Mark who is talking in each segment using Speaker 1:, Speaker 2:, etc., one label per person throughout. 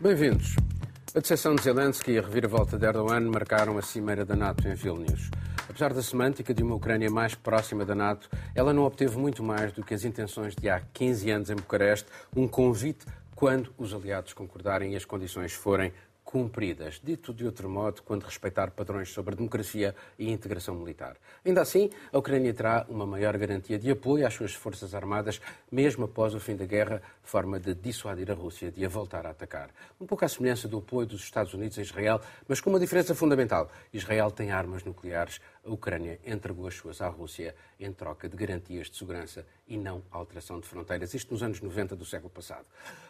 Speaker 1: Bem-vindos. A decepção de Zelensky e a reviravolta de Erdogan marcaram a cimeira da NATO em Vilnius. Apesar da semântica de uma Ucrânia mais próxima da NATO, ela não obteve muito mais do que as intenções de há 15 anos em Bucareste, um convite quando os aliados concordarem e as condições forem cumpridas. Dito de outro modo, quando respeitar padrões sobre democracia e integração militar. Ainda assim, a Ucrânia terá uma maior garantia de apoio às suas forças armadas, mesmo após o fim da guerra, forma de dissuadir a Rússia de a voltar a atacar. Um pouco à semelhança do apoio dos Estados Unidos a Israel, mas com uma diferença fundamental. Israel tem armas nucleares, a Ucrânia entregou as suas à Rússia em troca de garantias de segurança e não alteração de fronteiras. Isto nos anos 90 do século passado.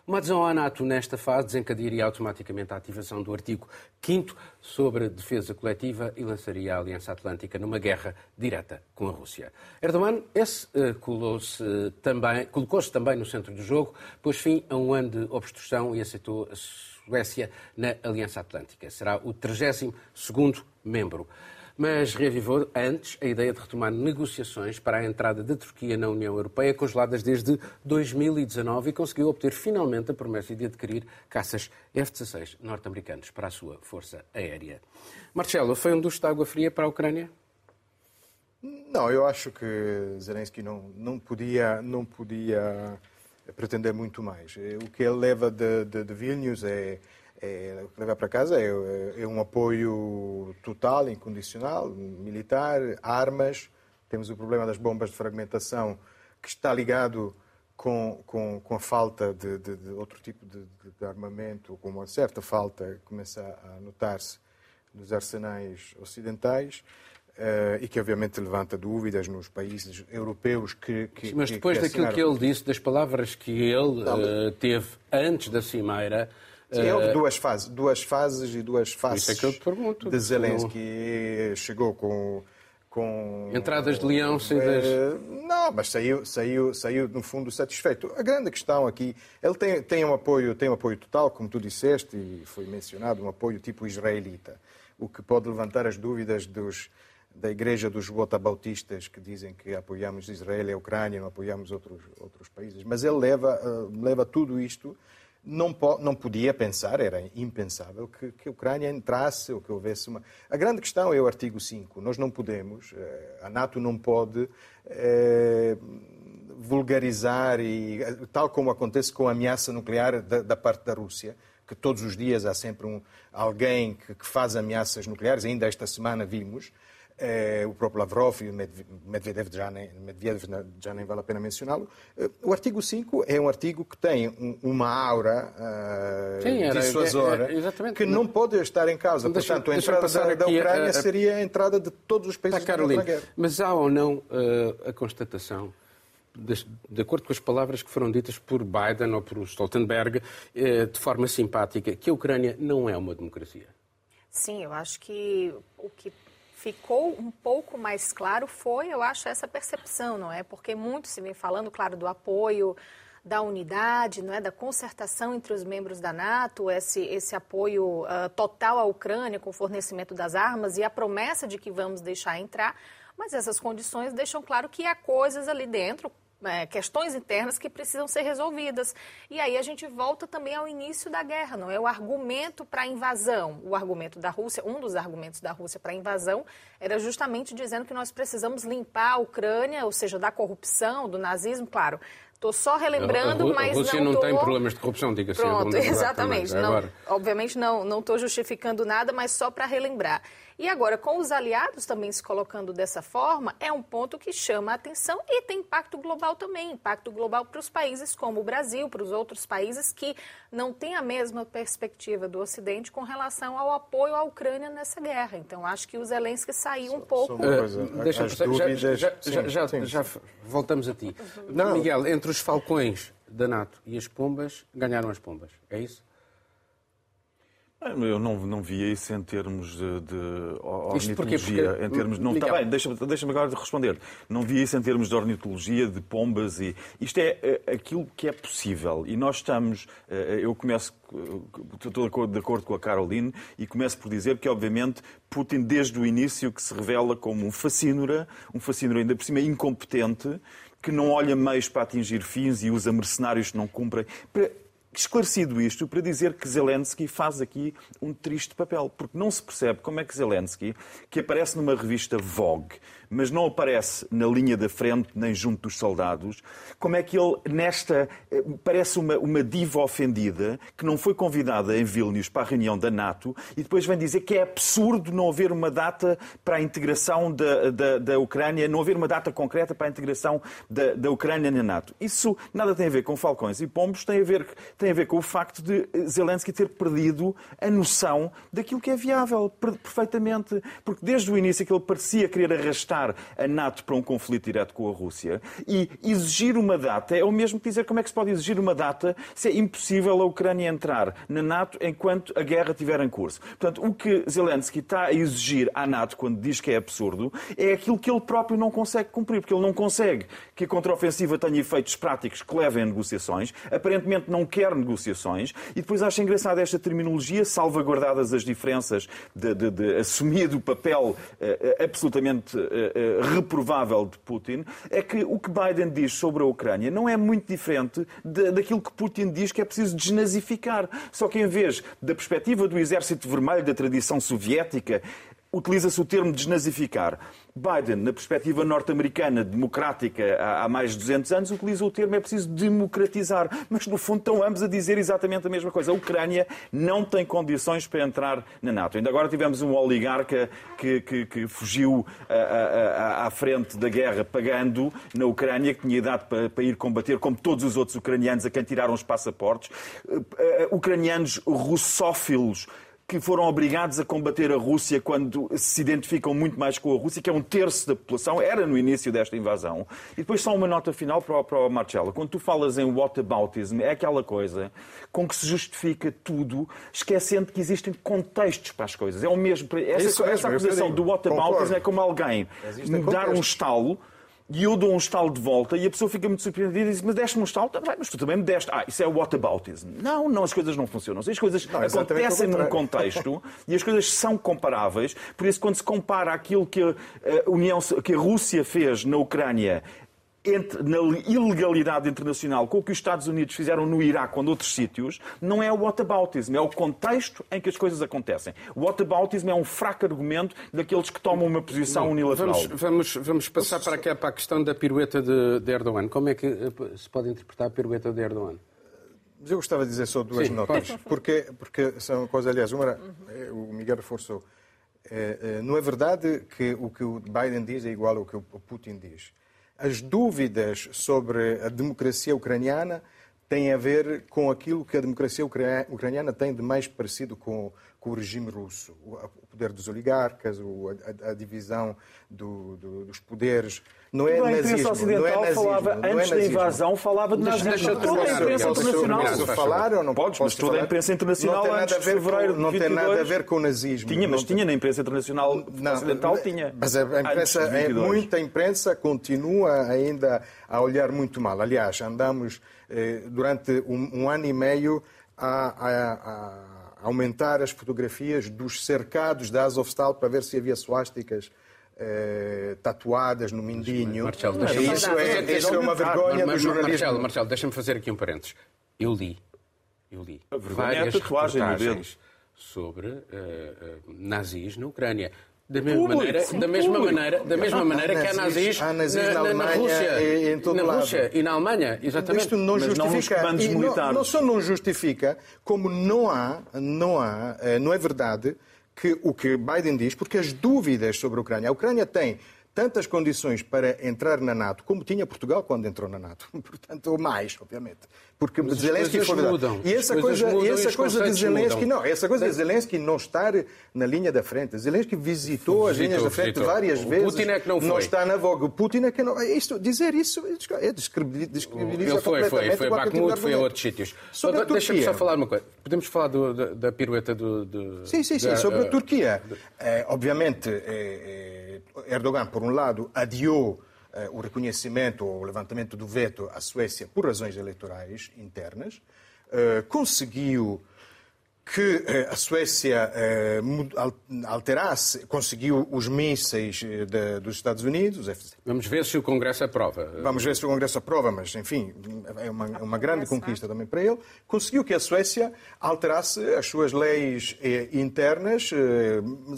Speaker 1: Uma adesão à NATO nesta fase desencadearia automaticamente a ativação do artigo 5 sobre a defesa coletiva e lançaria a Aliança Atlântica numa guerra direta com a Rússia. Erdogan esse, uh, colocou-se também, colocou também no centro do jogo, pôs fim a um ano de obstrução e aceitou a Suécia na Aliança Atlântica. Será o 32º membro mas reavivou antes a ideia de retomar negociações para a entrada da Turquia na União Europeia, congeladas desde 2019, e conseguiu obter finalmente a promessa de adquirir caças F-16 norte-americanos para a sua força aérea. Marcelo, foi um duche de água fria para a Ucrânia?
Speaker 2: Não, eu acho que Zelensky não, não, podia, não podia pretender muito mais. O que ele leva de, de, de Vilnius é é, o que leva para casa é, é, um apoio total, incondicional, militar, armas. Temos o problema das bombas de fragmentação, que está ligado com, com, com a falta de, de, de outro tipo de, de, armamento, com uma certa falta, começa a notar-se nos arsenais ocidentais. Uh, e que obviamente levanta dúvidas nos países europeus que. que
Speaker 1: Mas depois
Speaker 2: que,
Speaker 1: que daquilo que ele disse, das palavras que ele uh, teve antes da cimeira,
Speaker 2: Sim, houve duas fases, duas fases e duas fases
Speaker 1: é que eu te pergunto,
Speaker 2: de Zelensky. Chegou com, com
Speaker 1: entradas de leão saídas.
Speaker 2: Não, mas saiu, saiu, saiu no fundo satisfeito. A grande questão aqui, ele tem, tem um apoio, tem um apoio total, como tu disseste e foi mencionado, um apoio tipo israelita, o que pode levantar as dúvidas dos da Igreja dos Botabautistas que dizem que apoiamos Israel e a Ucrânia, não apoiamos outros outros países. Mas ele leva leva tudo isto não, não podia pensar, era impensável, que, que a Ucrânia entrasse ou que houvesse uma. A grande questão é o artigo 5. Nós não podemos, eh, a NATO não pode é, vulgarizar, e, tal como acontece com a ameaça nuclear da, da parte da Rússia, que todos os dias há sempre um, alguém que, que faz ameaças nucleares, ainda esta semana vimos. É, o próprio Lavrov e o Medvedev já nem, Medvedev já nem vale a pena mencioná-lo. Eh, o artigo 5 é um artigo que tem um, uma aura uh, Sim, era, dissuasora é, é, que não pode estar em causa. Deixa, Portanto, a entrada da, da Ucrânia a, a, seria a entrada de todos os países
Speaker 1: tá, Carolina, guerra. Mas há ou não uh, a constatação de, de, acordo com as palavras que foram ditas por Biden ou por Stoltenberg, de forma simpática, que a Ucrânia não é uma democracia.
Speaker 3: Sim, eu acho que o que ficou um pouco mais claro foi, eu acho, essa percepção, não é? Porque muito se vem falando, claro, do apoio da unidade, não é, da concertação entre os membros da NATO, esse, esse apoio uh, total à Ucrânia com o fornecimento das armas e a promessa de que vamos deixar entrar, mas essas condições deixam claro que há coisas ali dentro, é, questões internas que precisam ser resolvidas. E aí a gente volta também ao início da guerra, não é? O argumento para a invasão, o argumento da Rússia, um dos argumentos da Rússia para a invasão era justamente dizendo que nós precisamos limpar a Ucrânia, ou seja, da corrupção, do nazismo, claro. Estou só relembrando, mas
Speaker 1: não. A Rússia
Speaker 3: não,
Speaker 1: tô... tem problemas de corrupção, diga-se.
Speaker 3: Pronto, exatamente. Não, obviamente não estou justificando nada, mas só para relembrar. E agora, com os aliados também se colocando dessa forma, é um ponto que chama a atenção e tem impacto global também impacto global para os países como o Brasil, para os outros países que não têm a mesma perspectiva do Ocidente com relação ao apoio à Ucrânia nessa guerra. Então, acho que o Zelensky saiu um pouco.
Speaker 1: Uh, deixa as dúvidas... já, já, já, sim, já, voltamos a ti. Não. Miguel, entre os falcões da NATO e as pombas, ganharam as pombas. É isso?
Speaker 4: Eu não, não via isso em termos de, de ornitologia. Porque, em termos, não, está bem, deixa-me deixa agora responder. Não via isso em termos de ornitologia, de pombas. e Isto é, é aquilo que é possível. E nós estamos. Eh, eu começo. Estou de acordo com a Caroline e começo por dizer que, obviamente, Putin, desde o início, que se revela como um fascínora, um fascínora ainda por cima incompetente, que não olha meios para atingir fins e usa mercenários que não cumprem. Esclarecido isto, para dizer que Zelensky faz aqui um triste papel, porque não se percebe como é que Zelensky, que aparece numa revista Vogue, mas não aparece na linha da frente nem junto dos soldados, como é que ele, nesta. Eh, parece uma, uma diva ofendida que não foi convidada em Vilnius para a reunião da NATO e depois vem dizer que é absurdo não haver uma data para a integração da, da, da Ucrânia, não haver uma data concreta para a integração da, da Ucrânia na NATO. Isso nada tem a ver com falcões e pombos, tem a ver, tem a ver com o facto de Zelensky ter perdido a noção daquilo que é viável, perfeitamente. Porque desde o início que ele parecia querer arrastar a NATO para um conflito direto com a Rússia. E exigir uma data é o mesmo que dizer como é que se pode exigir uma data se é impossível a Ucrânia entrar na NATO enquanto a guerra estiver em curso. Portanto, o que Zelensky está a exigir à NATO quando diz que é absurdo é aquilo que ele próprio não consegue cumprir, porque ele não consegue que a contraofensiva tenha efeitos práticos que levem a negociações, aparentemente não quer negociações, e depois acha engraçada esta terminologia, salvaguardadas as diferenças de, de, de assumir o papel uh, absolutamente uh, uh, reprovável de Putin, é que o que Biden diz sobre a Ucrânia não é muito diferente de, daquilo que Putin diz que é preciso desnazificar. Só que em vez da perspectiva do exército vermelho da tradição soviética, utiliza-se o termo desnazificar. Biden, na perspectiva norte-americana, democrática, há mais de 200 anos, utiliza o termo é preciso democratizar. Mas, no fundo, estão ambos a dizer exatamente a mesma coisa. A Ucrânia não tem condições para entrar na NATO. Ainda agora tivemos um oligarca que, que, que fugiu à frente da guerra pagando na Ucrânia, que tinha idade para, para ir combater, como todos os outros ucranianos a quem tiraram os passaportes. Uh, uh, ucranianos russófilos que foram obrigados a combater a Rússia quando se identificam muito mais com a Rússia, que é um terço da população, era no início desta invasão. E depois só uma nota final para para o Marcelo. Quando tu falas em whataboutism, é aquela coisa com que se justifica tudo, esquecendo que existem contextos para as coisas. É o mesmo. Essa, essa acusação do whataboutism é como alguém dar um estalo e eu dou um estalo de volta e a pessoa fica muito surpreendida e diz: Mas deste-me um estalo? Tá mas tu também me deste. Ah, isso é whataboutism. Não, não, as coisas não funcionam. As coisas não, acontecem num contexto e as coisas são comparáveis. Por isso, quando se compara aquilo que a, União, que a Rússia fez na Ucrânia entre, na ilegalidade internacional com o que os Estados Unidos fizeram no Iraque ou noutros sítios, não é o whataboutism, é o contexto em que as coisas acontecem. O whataboutism é um fraco argumento daqueles que tomam uma posição não, unilateral.
Speaker 1: Vamos, vamos, vamos passar para, aqui, para a questão da pirueta de, de, Erdogan. Como é que eh, se pode interpretar a pirueta de Erdogan?
Speaker 2: Mas eu gostava de dizer só duas Sim, notas, porque, porque são coisas, aliás, uma, eh, o Miguel reforçou. É, não é verdade que o que o Biden diz é igual ao que o Putin diz as dúvidas sobre a democracia ucraniana têm a ver com aquilo que a democracia ucraniana tem de mais parecido com, com o regime russo. O, poder dos oligarcas, a, a divisão do, do, dos poderes. Não é
Speaker 4: Bem,
Speaker 2: nazismo.
Speaker 4: A Ocidental
Speaker 2: não é nazismo,
Speaker 4: falava,
Speaker 2: não é
Speaker 4: antes da invasão, falava de nazismo. Deixa, deixa toda a imprensa internacional.
Speaker 2: Posso falar ou não
Speaker 4: Podes, mas toda a imprensa internacional
Speaker 2: não tem
Speaker 4: nada a ver
Speaker 2: fevereiro com, Não tem nada a ver com o nazismo.
Speaker 4: Tinha, mas tinha na imprensa internacional não, ocidental, tinha.
Speaker 2: Mas a imprensa, é, muita imprensa continua ainda a olhar muito mal. Aliás, andamos eh, durante um, um, ano e meio a, a, a aumentar as fotografias dos cercados da Azovstal para ver se havia suásticas eh, tatuadas no mindinho.
Speaker 1: Marcelo, deixa isso, é, isso é uma vergonha mas, do jornalismo. Marcelo, Marcelo deixa-me fazer aqui um parênteses. Eu li, eu li várias é reportagens sobre uh, uh, nazis na Ucrânia. Da mesma público, maneira, da mesma maneira, da mesma maneira que há nazis, há nazis na, na, na, na Rússia, e, em todo na lado. Rússia e na Alemanha, exatamente.
Speaker 2: Isto não Mas justifica, não, não, não só não justifica, como não há, não há, eh, não é verdade que o que Biden diz, porque as dúvidas sobre a Ucrânia, a Ucrânia tem tantas condições para entrar na NATO como tinha Portugal quando entrou na NATO. Portanto, ou mais, obviamente. Porque Mas Zelensky foi
Speaker 1: mudam.
Speaker 2: E essa coisa, e essa coisa de Zelensky, mudam. não, essa coisa de Zelensky não estar na linha da frente. Zelensky visitou, visitou as linhas da frente visitou. várias o vezes.
Speaker 1: Putin é que não foi.
Speaker 2: Não está na voga. Putin é que não. Isto, dizer isso é descredibiliza
Speaker 1: Ele foi, foi, foi a Bakhmut, foi a outros sítios. Deixa-me só falar uma coisa. Podemos falar do, da, da, pirueta do, do.
Speaker 2: Sim, sim, sim. Da, sobre a uh, Turquia. É, obviamente, é, é, Erdogan, por um lado, adiou eh, o reconhecimento ou o levantamento do veto à Suécia por razões eleitorais internas, eh, conseguiu que eh, a Suécia eh, alterasse, conseguiu os mísseis eh, dos Estados Unidos.
Speaker 1: Vamos ver se o Congresso aprova.
Speaker 2: Vamos ver se o Congresso aprova, mas, enfim, é uma, uma grande conquista também para ele. Conseguiu que a Suécia alterasse as suas leis internas,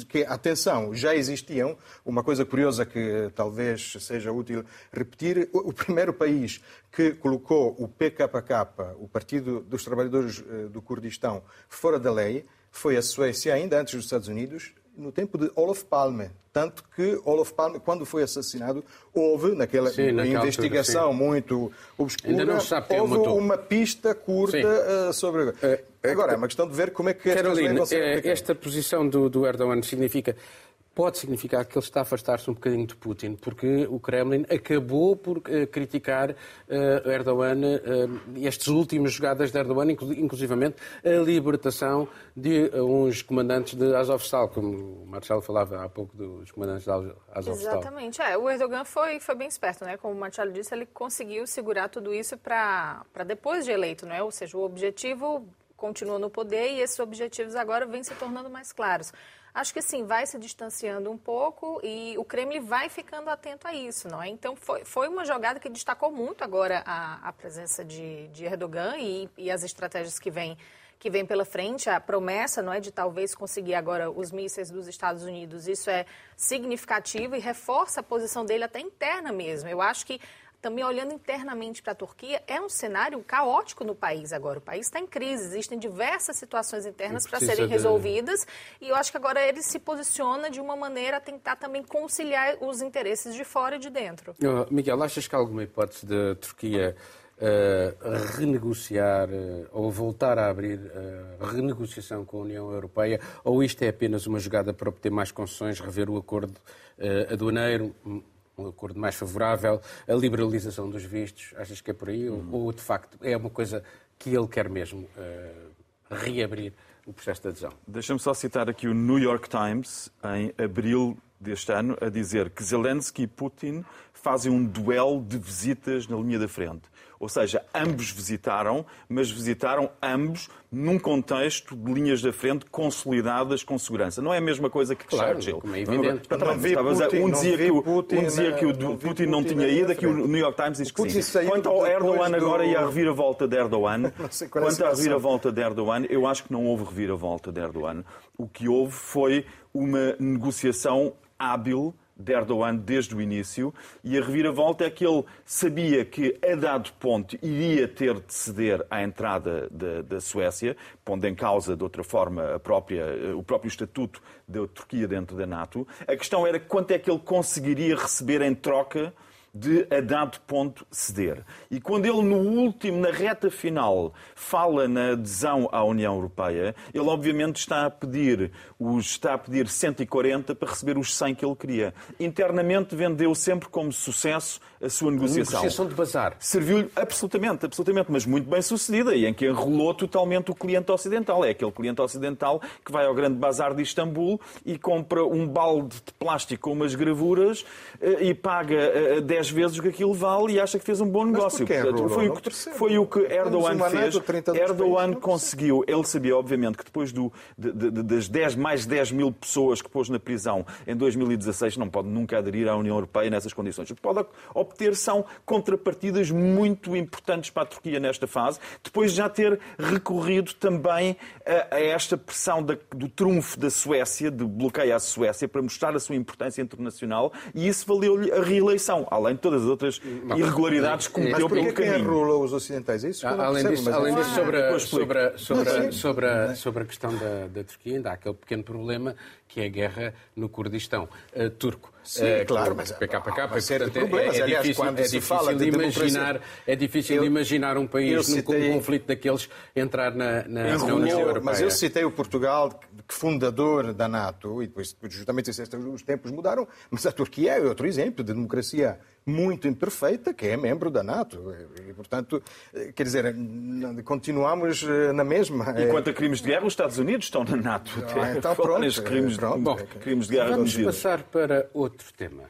Speaker 2: que, atenção, já existiam. Uma coisa curiosa que talvez seja útil repetir: o primeiro país que colocou o PKK, o Partido dos Trabalhadores do Kurdistão, fora da lei foi a Suécia, ainda antes dos Estados Unidos, no tempo de Olof Palme. Tanto que Olof Palme, quando foi assassinado, houve, naquela sim, investigação altura, muito obscura, houve uma pista curta uh, sobre... Uh, Agora, é uma questão de ver como é que...
Speaker 1: Carolina, esta posição do, do Erdogan significa pode significar que ele está a afastar-se um bocadinho de Putin, porque o Kremlin acabou por uh, criticar uh, Erdogan, uh, estas últimas jogadas de Erdogan, inclusivamente a libertação de uns comandantes de Azovstal, como o Marcelo falava há pouco dos comandantes de Azovstal.
Speaker 3: Exatamente. É, o Erdogan foi, foi bem esperto, né? Como o Marcelo disse, ele conseguiu segurar tudo isso para depois de eleito, não é? Ou seja, o objetivo continua no poder e esses objetivos agora vêm se tornando mais claros acho que sim, vai se distanciando um pouco e o Kremlin vai ficando atento a isso, não é? Então foi, foi uma jogada que destacou muito agora a, a presença de, de Erdogan e, e as estratégias que vêm que vem pela frente, a promessa não é de talvez conseguir agora os mísseis dos Estados Unidos. Isso é significativo e reforça a posição dele até interna mesmo. Eu acho que também olhando internamente para a Turquia, é um cenário caótico no país agora. O país está em crise, existem diversas situações internas para serem de... resolvidas e eu acho que agora ele se posiciona de uma maneira a tentar também conciliar os interesses de fora e de dentro.
Speaker 1: Uh, Miguel, achas que há alguma hipótese da Turquia uh, renegociar uh, ou voltar a abrir a renegociação com a União Europeia ou isto é apenas uma jogada para obter mais concessões, rever o acordo aduaneiro? Um acordo mais favorável, a liberalização dos vistos, achas que é por aí? Uhum. Ou, de facto, é uma coisa que ele quer mesmo uh, reabrir o processo de adesão?
Speaker 4: Deixa-me só citar aqui o New York Times, em abril deste ano, a dizer que Zelensky e Putin fazem um duelo de visitas na linha da frente. Ou seja, ambos visitaram, mas visitaram ambos num contexto de linhas da frente consolidadas com segurança. Não é a mesma coisa que
Speaker 1: claro,
Speaker 4: Churchill.
Speaker 1: Como é evidente. Não,
Speaker 4: não, Putin, um dizia que o, Putin, um dizia que o Putin, Putin não tinha ido, aqui o New York Times diz que sim. Quanto ao Erdogan agora e à reviravolta de Erdogan, quanto à reviravolta de Erdogan, eu acho que não houve reviravolta de Erdogan. O que houve foi uma negociação hábil de Erdogan desde o início e a reviravolta é que ele sabia que, a dado ponto, iria ter de ceder à entrada da, da Suécia, pondo em causa, de outra forma, própria, o próprio estatuto da Turquia dentro da NATO. A questão era quanto é que ele conseguiria receber em troca de a dado ponto ceder. E quando ele, no último, na reta final, fala na adesão à União Europeia, ele obviamente está a pedir, os, está a pedir 140 para receber os 100 que ele queria. Internamente vendeu sempre como sucesso a sua negociação.
Speaker 1: A negociação de bazar.
Speaker 4: Serviu-lhe absolutamente, absolutamente, mas muito bem sucedida e em que enrolou totalmente o cliente ocidental. É aquele cliente ocidental que vai ao grande bazar de Istambul e compra um balde de plástico com umas gravuras eh, e paga 10 eh, vezes o que aquilo vale e acha que fez um bom negócio.
Speaker 2: Portanto,
Speaker 4: foi, o que, foi o que Erdogan fez. Erdogan conseguiu, ele sabia, obviamente, que depois do, de, de, das 10, mais 10 mil pessoas que pôs na prisão em 2016, não pode nunca aderir à União Europeia nessas condições. O que pode obter são contrapartidas muito importantes para a Turquia nesta fase, depois de já ter recorrido também a, a esta pressão da, do trunfo da Suécia, de bloqueio à Suécia, para mostrar a sua importância internacional, e isso valeu-lhe a reeleição, além de todas as outras não, irregularidades que cometeu pelo caminho. Mas
Speaker 2: enrola os ocidentais? Isso
Speaker 1: ah, além percebo, disso, além disso sobre, a, sobre, a, sobre, a, sobre, a, sobre a questão da, da Turquia, ainda há aquele pequeno problema que é a guerra no Kurdistão uh, turco.
Speaker 2: Sim, uh, claro, mas PKK,
Speaker 1: uma série de problemas. É, é Aliás, difícil, é difícil fala de, de imaginar, é difícil eu, de imaginar um país citei, num conflito daqueles entrar na, na, na União Europeia.
Speaker 2: Mas eu citei o Portugal, que fundador da NATO, e depois justamente os tempos mudaram, mas a Turquia é outro exemplo de democracia muito imperfeita, que é membro da NATO. E, portanto, quer dizer, continuamos eh, na mesma.
Speaker 4: E quanto a crimes de guerra, os Estados Unidos estão na NATO.
Speaker 2: Ah, então, pronto,
Speaker 4: crimes, pronto. Bom, crimes de guerra
Speaker 1: Vamos passar para outro tema.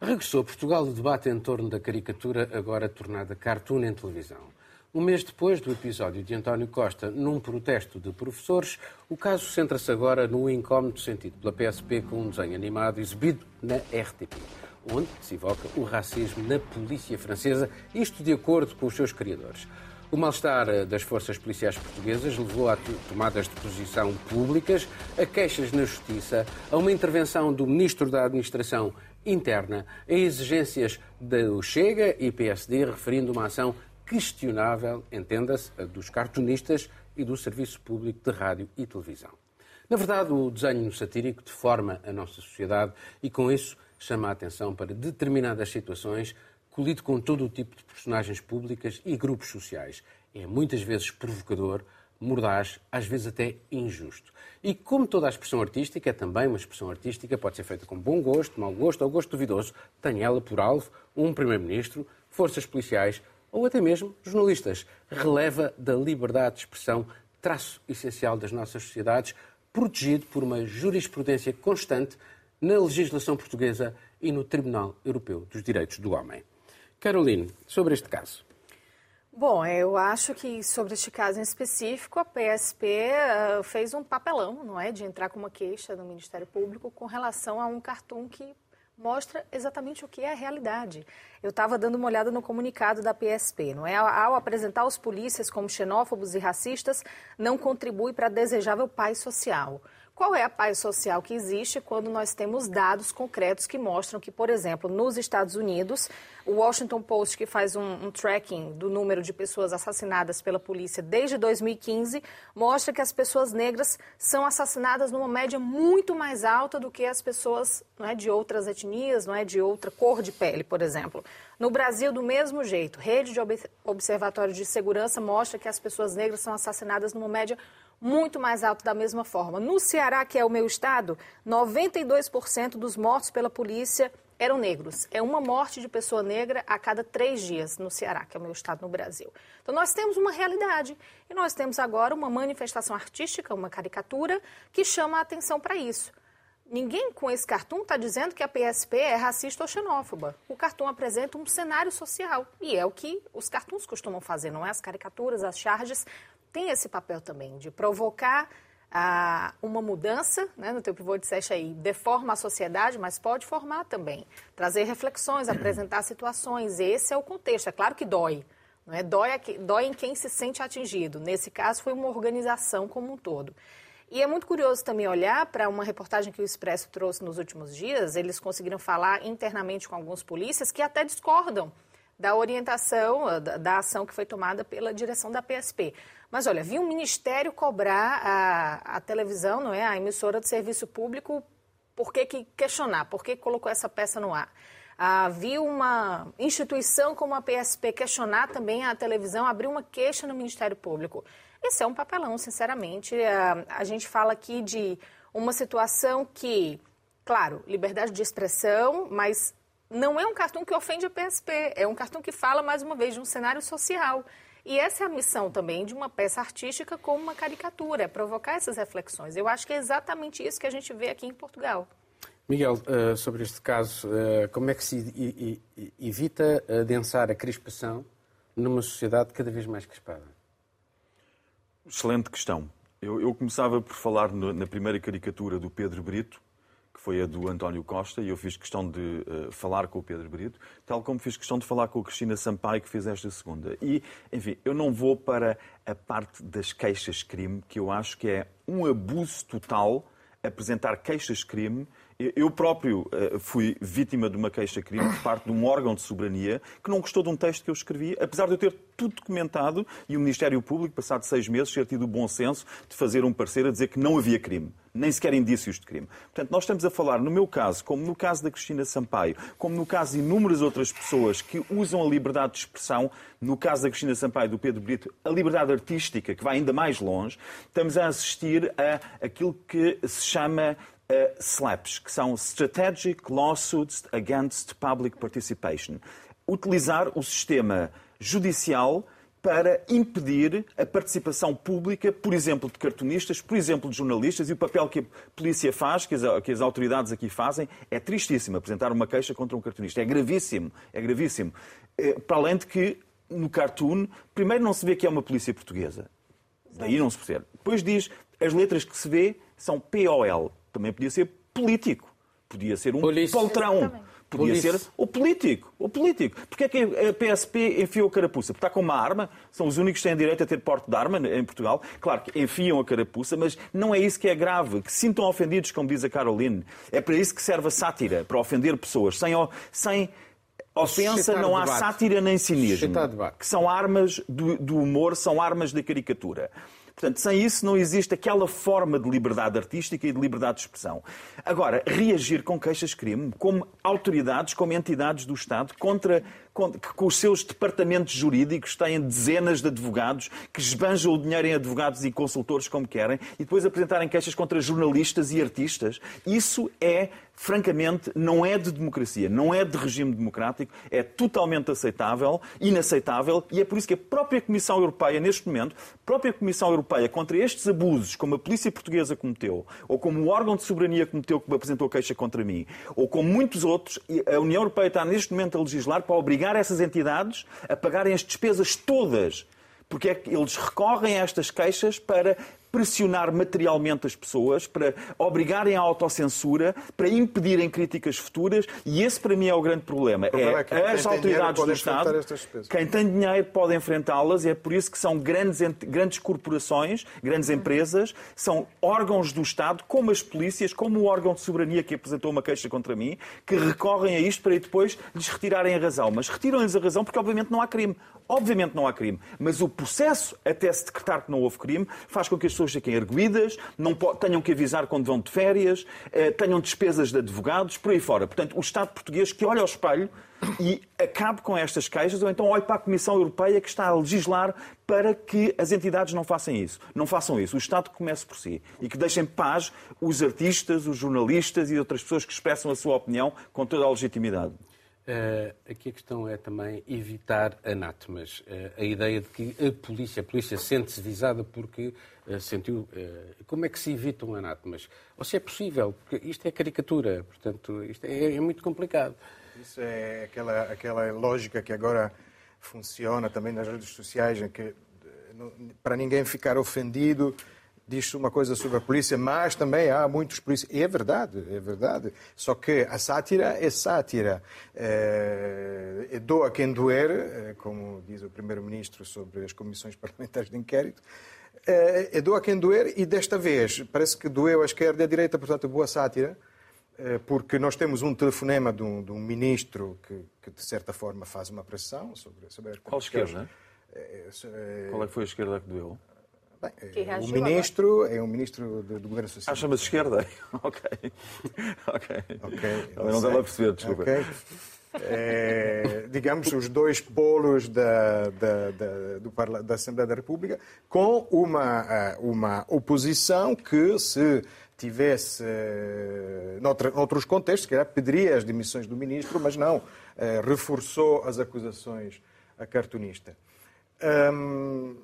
Speaker 1: Regressou a Portugal o debate em torno da caricatura, agora tornada cartoon em televisão. Um mês depois do episódio de António Costa num protesto de professores, o caso centra-se agora no incómodo sentido pela PSP com um desenho animado exibido na RTP, onde se evoca o racismo na polícia francesa, isto de acordo com os seus criadores. O mal-estar eh, das forças policiais portuguesas levou a tomadas de posição públicas, a queixas na Justiça, a uma intervenção do Ministro da Administração Interna, a exigências do Chega e PSD, referindo uma ação questionável, entenda-se, dos cartunistas e do Serviço Público de Rádio e Televisão. Na verdade, o desenho satírico deforma a nossa sociedade e, com isso, chama a atenção para determinadas situações, colide com todo o tipo de personagens públicas e grupos sociais. É muitas vezes provocador, mordaz, às vezes até injusto. E como toda a expressão artística é também uma expressão artística, pode ser feita com bom gosto, mau gosto ou gosto duvidoso, tem ela por alvo um primeiro-ministro, forças policiais ou até mesmo jornalistas. Releva da liberdade de expressão, traço essencial das nossas sociedades, protegido por uma jurisprudência constante na legislação portuguesa e no Tribunal Europeu dos Direitos do Homem. Caroline, sobre este caso.
Speaker 3: Bom, eu acho que sobre este caso em específico, a PSP uh, fez um papelão, não é, de entrar com uma queixa no Ministério Público com relação a um cartoon que mostra exatamente o que é a realidade. Eu estava dando uma olhada no comunicado da PSP, não é? Ao apresentar os polícias como xenófobos e racistas, não contribui para a desejável paz social. Qual é a paz social que existe quando nós temos dados concretos que mostram que, por exemplo, nos Estados Unidos, o Washington Post, que faz um, um, tracking do número de pessoas assassinadas pela polícia desde 2015, mostra que as pessoas negras são assassinadas numa média muito mais alta do que as pessoas não é, de outras etnias, não é, de outra cor de pele, por exemplo. No Brasil, do mesmo jeito, rede de observatório de segurança mostra que as pessoas negras são assassinadas numa média muito mais alto da mesma forma. No Ceará, que é o meu estado, 92% dos mortos pela polícia eram negros. É uma morte de pessoa negra a cada três dias no Ceará, que é o meu estado no Brasil. Então nós temos uma realidade e nós temos agora uma manifestação artística, uma caricatura, que chama a atenção para isso. Ninguém com esse cartoon está dizendo que a PSP é racista ou xenófoba. O cartoon apresenta um cenário social e é o que os cartoons costumam fazer, não é? As caricaturas, as charges tem esse papel também de provocar ah, uma mudança, né, no teu pivô disseste aí, deforma a sociedade, mas pode formar também, trazer reflexões, apresentar situações, esse é o contexto, é claro que dói, não é? dói, dói em quem se sente atingido, nesse caso foi uma organização como um todo. E é muito curioso também olhar para uma reportagem que o Expresso trouxe nos últimos dias, eles conseguiram falar internamente com alguns polícias que até discordam da orientação, da, da ação que foi tomada pela direção da PSP. Mas olha, vi um ministério cobrar a, a televisão, não é, a emissora de serviço público, por que, que questionar, por que colocou essa peça no ar? Ah, vi uma instituição como a PSP questionar também a televisão, abrir uma queixa no Ministério Público. Esse é um papelão, sinceramente. Ah, a gente fala aqui de uma situação que, claro, liberdade de expressão, mas não é um cartão que ofende a PSP, é um cartão que fala, mais uma vez, de um cenário social. E essa é a missão também de uma peça artística como uma caricatura, é provocar essas reflexões. Eu acho que é exatamente isso que a gente vê aqui em Portugal.
Speaker 1: Miguel, uh, sobre este caso, uh, como é que se evita adensar a crispação numa sociedade cada vez mais crispada?
Speaker 4: Excelente questão. Eu, eu começava por falar na primeira caricatura do Pedro Brito, foi a do António Costa, e eu fiz questão de uh, falar com o Pedro Brito, tal como fiz questão de falar com a Cristina Sampaio, que fez esta segunda. E, enfim, eu não vou para a parte das queixas-crime, que eu acho que é um abuso total apresentar queixas-crime eu próprio eh, fui vítima de uma queixa-crime por parte de um órgão de soberania que não gostou de um texto que eu escrevi, apesar de eu ter tudo documentado e o Ministério Público, passado seis meses, ter tido o bom senso de fazer um parecer a dizer que não havia crime, nem sequer indícios de crime. Portanto, nós estamos a falar, no meu caso, como no caso da Cristina Sampaio, como no caso de inúmeras outras pessoas que usam a liberdade de expressão, no caso da Cristina Sampaio e do Pedro Brito, a liberdade artística, que vai ainda mais longe, estamos a assistir a aquilo que se chama uh, SLAPs, que são Strategic Lawsuits Against Public Participation. Utilizar o sistema judicial para impedir a participação pública, por exemplo, de cartunistas, por exemplo, de jornalistas, e o papel que a polícia faz, que as, que as autoridades aqui fazem, é tristíssimo. Apresentar uma queixa contra um cartunista. É gravíssimo. É gravíssimo. Eh, para além de que, no cartoon, primeiro não se vê que é uma polícia portuguesa. Daí não se percebe. Depois diz, as letras que se vê são POL. Também podia ser político. Podia ser um Polícia. poltrão. Exatamente. Podia ser o político. O político. Porquê é que a PSP enfiou a carapuça? Porque está com uma arma, são os únicos que têm direito a ter porte de arma em Portugal. Claro que enfiam a carapuça, mas não é isso que é grave. Que se sintam ofendidos, como diz a Caroline. É para isso que serve a sátira, para ofender pessoas. Sem, sem ofensa não há sátira nem cinismo. Que são armas do, do humor, são armas da caricatura. Portanto, sem isso não existe aquela forma de liberdade artística e de liberdade de expressão. Agora, reagir com queixas-crime, como autoridades, como entidades do Estado, contra que com os seus departamentos jurídicos têm dezenas de advogados que esbanjam o dinheiro em advogados e consultores como querem e depois apresentarem queixas contra jornalistas e artistas. Isso é, francamente, não é de democracia, não é de regime democrático, é totalmente aceitável, inaceitável e é por isso que a própria Comissão Europeia, neste momento, a própria Comissão Europeia, contra estes abusos, como a polícia portuguesa cometeu, ou como o órgão de soberania cometeu que apresentou queixa contra mim, ou como muitos outros, a União Europeia está neste momento a legislar para obrigar obrigar essas entidades a pagarem as despesas todas. Porque é que eles recorrem a estas queixas para pressionar materialmente as pessoas, para obrigarem à autocensura, para impedirem críticas futuras, e esse para mim é o grande problema. O é, é as autoridades do Estado, quem tem dinheiro pode enfrentá-las, e é por isso que são grandes, grandes corporações, grandes empresas, são órgãos do Estado, como as polícias, como o órgão de soberania que apresentou uma queixa contra mim, que recorrem a isto para depois lhes retirarem a razão. Mas retiram-lhes a razão porque, obviamente, não há crime. Obviamente não há crime, mas o processo até se decretar que não houve crime faz com que as pessoas fiquem erguidas, não tenham que avisar quando vão de férias, eh, tenham despesas de advogados, por aí fora. Portanto, o Estado português que olha ao espelho e acabe com estas queixas, ou então olhe para a Comissão Europeia que está a legislar para que as entidades não façam isso. Não façam isso. O Estado comece por si e que deixem paz os artistas, os jornalistas e outras pessoas que expressam a sua opinião com toda a legitimidade.
Speaker 1: Uh, aqui a questão é também evitar anátemas. Uh, a ideia de que a polícia, a polícia sente-se visada porque uh, sentiu. como é que se evitam anátemas? Ou se é possível, porque isto é caricatura, portanto, isto é, é muito complicado.
Speaker 2: Isso é aquela, aquela lógica que agora funciona também nas redes sociais, em que para ninguém ficar ofendido, diz uma coisa sobre a polícia, mas também há muitos polícias. E é verdade, é verdade. Só que a sátira é sátira. É, é doa quem doer, é, como diz o Primeiro-Ministro sobre as comissões parlamentares de inquérito. É, é doa quem doer e desta vez parece que doeu a esquerda e a direita, portanto, boa sátira porque nós temos um telefonema de um, de um ministro que, que, de certa forma, faz uma pressão sobre, sobre
Speaker 4: Qual esquerda? É, é, Qual é que foi a esquerda que doeu?
Speaker 2: Bem, o ministro agora? é um ministro do, do Governo Social.
Speaker 4: Ah, chama-se esquerda? ok. Ok. okay. Não, não estava a perceber, desculpa. Okay.
Speaker 2: É, digamos, os dois polos da, da, da, do, da Assembleia da República, com uma, eh, uma oposição que, se tivesse, eh, noutra, noutros contextos, que pediria as demissões do ministro, mas não, eh, reforçou as acusações a cartunista. Hum,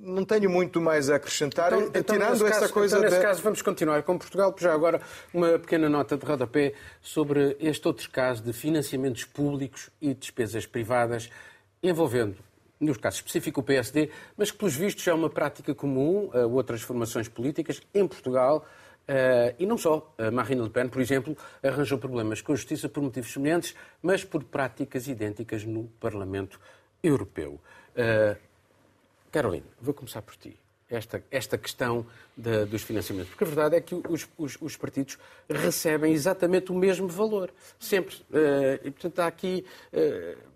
Speaker 2: não tenho muito mais a acrescentar, então, então tirando essa caso, coisa.
Speaker 1: Então, nesse caso, vamos continuar com Portugal. Já agora, uma pequena nota de rodapé sobre este outro caso de financiamentos públicos e despesas privadas envolvendo, no caso específico, o PSD, mas que, pelos vistos, é uma prática comum a outras formações políticas em Portugal. Uh, e não só. A Marine Le Pen, por exemplo, arranjou problemas com a justiça por motivos semelhantes, mas por práticas idênticas no Parlamento Europeu. Carolina, vou começar por ti. Esta, esta questão de, dos financiamentos. Porque a verdade é que os, os, os, partidos recebem exatamente o mesmo valor. Sempre. Uh, e, portanto, há aqui. Uh,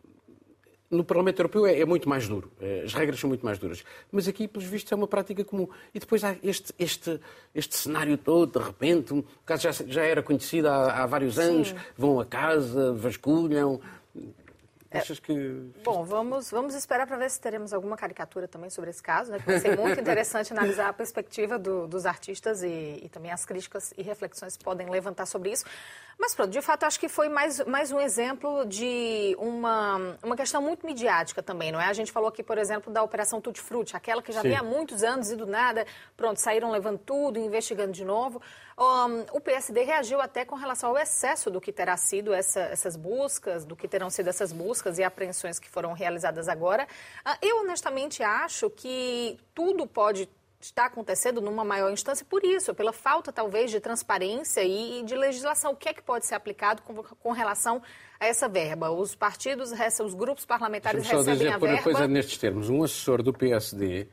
Speaker 1: no Parlamento Europeu é, é, muito mais duro. Uh, as regras são muito mais duras. Mas aqui, pelos vistos, é uma prática comum. E depois há este, este, este cenário todo, de repente, um caso já, já era conhecido há, há vários anos, Sim. vão a casa, vasculham. É. Achas que.
Speaker 3: Bom, vamos, vamos esperar para ver se teremos alguma caricatura também sobre esse caso. Né? Vai ser muito interessante analisar a perspectiva do, dos artistas e, e, também as críticas e reflexões que podem levantar sobre isso. Mas pronto, de fato, acho que foi mais, mais um exemplo de uma, uma questão muito midiática também, não é? A gente falou aqui, por exemplo, da Operação Tutti Frutti, aquela que já Sim. vem há muitos anos e do nada, pronto, saíram levando tudo, investigando de novo. Um, o PSD reagiu até com relação ao excesso do que terá sido essa, essas buscas, do que terão sido essas buscas e apreensões que foram realizadas agora. Uh, eu, honestamente, acho que tudo pode está acontecendo numa maior instância por isso, pela falta talvez de transparência e de legislação. O que é que pode ser aplicado com, com relação a essa verba? Os partidos, os grupos parlamentares recebem
Speaker 1: dizer,
Speaker 3: a verba.
Speaker 1: Coisa nestes termos, um assessor do PSD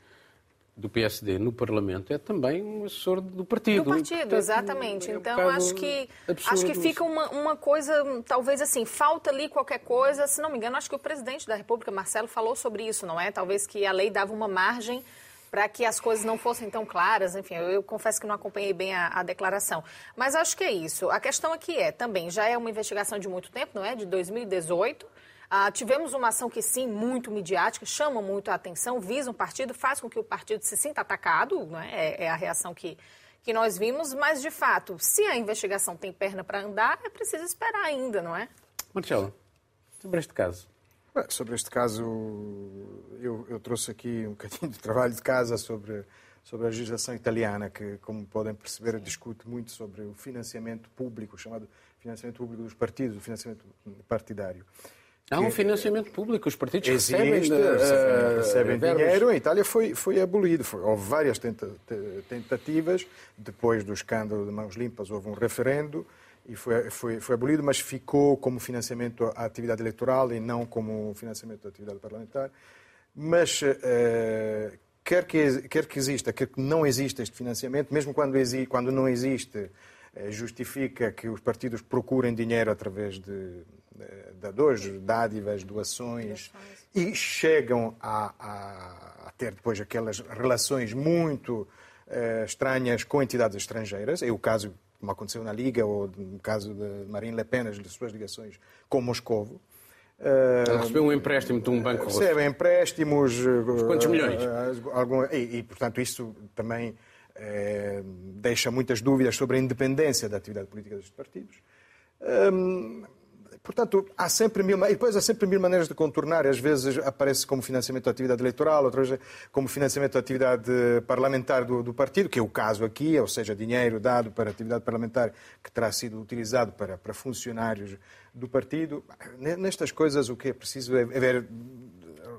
Speaker 1: do PSD no Parlamento é também um assessor do partido.
Speaker 3: Do partido, Portanto, exatamente. É um então acho que acho que fica uma, uma coisa, talvez assim, falta ali qualquer coisa. Se não me engano, acho que o presidente da República, Marcelo, falou sobre isso, não é? Talvez que a lei dava uma margem para que as coisas não fossem tão claras. Enfim, eu, eu confesso que não acompanhei bem a, a, declaração. Mas acho que é isso. A questão aqui é, também, já é uma investigação de muito tempo, não é? De 2018. Ah, tivemos uma ação que, sim, muito midiática, chama muito a atenção, visa um partido, faz com que o partido se sinta atacado, né? é, é a reação que, que nós vimos, mas, de fato, se a investigação tem perna para andar, é preciso esperar ainda, não é?
Speaker 1: Marcelo, sobre este caso.
Speaker 2: Sobre este caso, eu, eu, trouxe aqui um bocadinho de trabalho de casa sobre, sobre a legislação italiana, que, como podem perceber, discute muito sobre o financiamento público, chamado financiamento público dos partidos, o financiamento partidário.
Speaker 1: Há um financiamento público, os partidos
Speaker 2: existe,
Speaker 1: recebem,
Speaker 2: de, uh, recebem dinheiro. Em Itália foi, foi abolido. Foi, houve várias tenta, tentativas. Depois do escândalo de Mãos Limpas, houve um referendo e foi, foi, foi abolido, mas ficou como financiamento à atividade eleitoral e não como financiamento da atividade parlamentar. Mas uh, quer, que, quer que exista, quer que não exista este financiamento, mesmo quando, exi, quando não existe, uh, justifica que os partidos procurem dinheiro através de dadores, dádivas, doações, e chegam a, a, a, ter depois aquelas relações muito uh, estranhas com entidades estrangeiras. É o caso, como aconteceu na Liga, ou no caso de Marine Le Pen, as suas ligações com Moscovo.
Speaker 1: Uh, recebeu um empréstimo de um banco
Speaker 2: russo. Recebem empréstimos.
Speaker 1: Uh, quantos milhões?
Speaker 2: Algum, e, e, portanto, isso também deixa muitas dúvidas sobre a independência da atividade política destes partidos. Um, Portanto, há sempre mil, e depois há sempre mil maneiras de contornar. Às vezes aparece como financiamento da atividade eleitoral, outras vezes como financiamento da atividade parlamentar do, do, partido, que é o caso aqui, ou seja, dinheiro dado para a atividade parlamentar que terá sido utilizado para, para funcionários do partido. Nestas coisas, o que é preciso é, é ver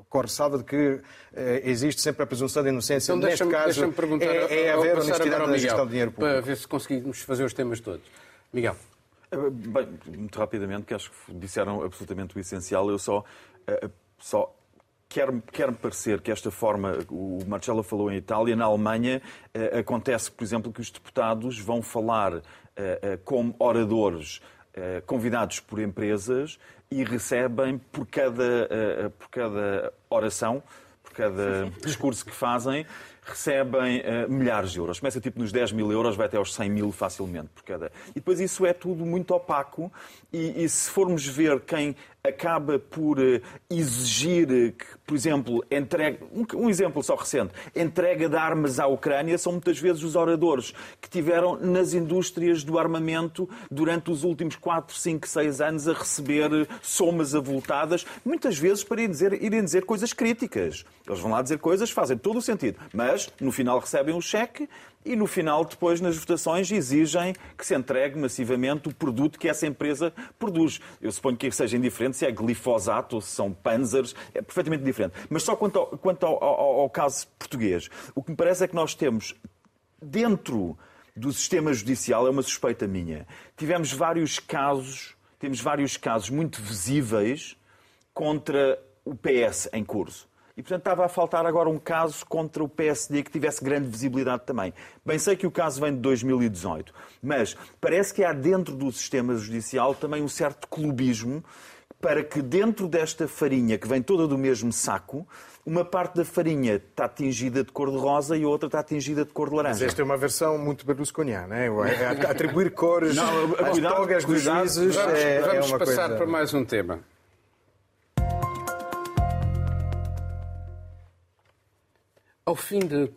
Speaker 2: com ressalva de que eh, existe sempre a presunção de inocência.
Speaker 1: Então,
Speaker 2: Neste caso, é, é haver honestidade na gestão do dinheiro público.
Speaker 1: Para ver se conseguimos fazer os temas todos. Miguel.
Speaker 4: Bem, muito rapidamente, que acho que disseram absolutamente o essencial. Eu só, eh, só quer-me quer parecer que esta forma, o Marcelo falou em Itália, na Alemanha eh, acontece, por exemplo, que os deputados vão falar eh, como oradores convidados por empresas e recebem por cada, por cada oração, por cada discurso que fazem, recebem uh, milhares de euros. Começa tipo nos 10 mil euros, vai até aos 100 mil facilmente por cada. E depois isso é tudo muito opaco e, e se formos ver quem acaba por eh, exigir que, por exemplo, entregue, um, exemplo só recente, entrega de armas à Ucrânia são muitas vezes os oradores que tiveram nas indústrias do armamento durante os últimos 4, 5, 6 anos a receber eh, somas avultadas, muitas vezes para irem dizer, irem dizer coisas críticas. Eles vão lá dizer coisas, fazem todo o sentido, mas no final recebem o cheque e no final, depois, nas votações, exigem que se entregue massivamente o produto que essa empresa produz. Eu suponho que seja indiferente se é glifosato ou se são panzers, é perfeitamente diferente. Mas só quanto, ao, quanto ao, ao, ao caso português, o que me parece é que nós temos dentro do sistema judicial, é uma suspeita minha, tivemos vários casos, temos vários casos muito visíveis contra o PS em curso. E, portanto, estava a faltar agora um caso contra o PSD que tivesse grande visibilidade também. Bem sei que o caso vem de 2018, mas parece que há dentro do sistema judicial também um certo clubismo para que dentro desta farinha, que vem toda do mesmo saco, uma parte da farinha está tingida de cor de rosa e a outra está tingida de cor de laranja.
Speaker 2: Mas esta é uma versão muito berlusconiana, é? é atribuir cores não, às cuidado, togas dos juízes
Speaker 1: vamos, é, vamos é uma passar coisa... para mais um tema. Ao fim de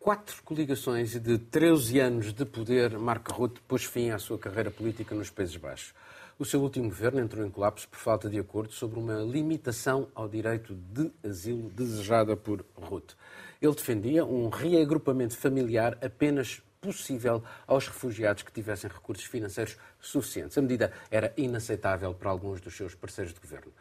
Speaker 1: quatro coligações e de 13 anos de poder, Mark Rutte pôs fim à sua carreira política nos Países Baixos. O seu último governo entrou em colapso por falta de acordo sobre uma limitação ao direito de asilo desejada por Rutte. Ele defendia um reagrupamento familiar apenas possível aos refugiados que tivessem recursos financeiros suficientes. A medida era inaceitável para alguns dos seus parceiros de governo.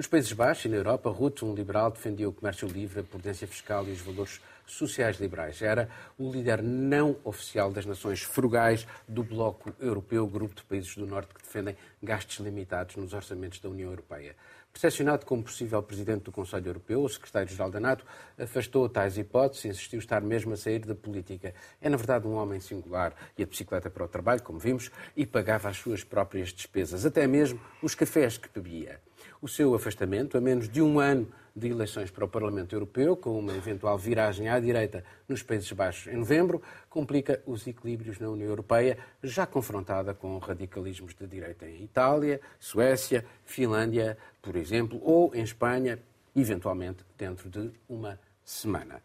Speaker 1: Nos Países Baixos e na Europa, Rutte, um liberal, defendia o comércio livre, a prudência fiscal e os valores sociais liberais. Era o líder não oficial das nações frugais do Bloco Europeu, grupo de países do Norte que defendem gastos limitados nos orçamentos da União Europeia. Percepcionado como possível presidente do Conselho Europeu, o secretário-geral da NATO afastou tais hipóteses e insistiu estar mesmo a sair da política. É, na verdade, um homem singular. Ia de bicicleta para o trabalho, como vimos, e pagava as suas próprias despesas, até mesmo os cafés que bebia. O seu afastamento, a menos de um ano de eleições para o Parlamento Europeu, com uma eventual viragem à direita nos Países Baixos em novembro, complica os equilíbrios na União Europeia, já confrontada com radicalismos de direita em Itália, Suécia, Finlândia, por exemplo, ou em Espanha, eventualmente dentro de uma semana.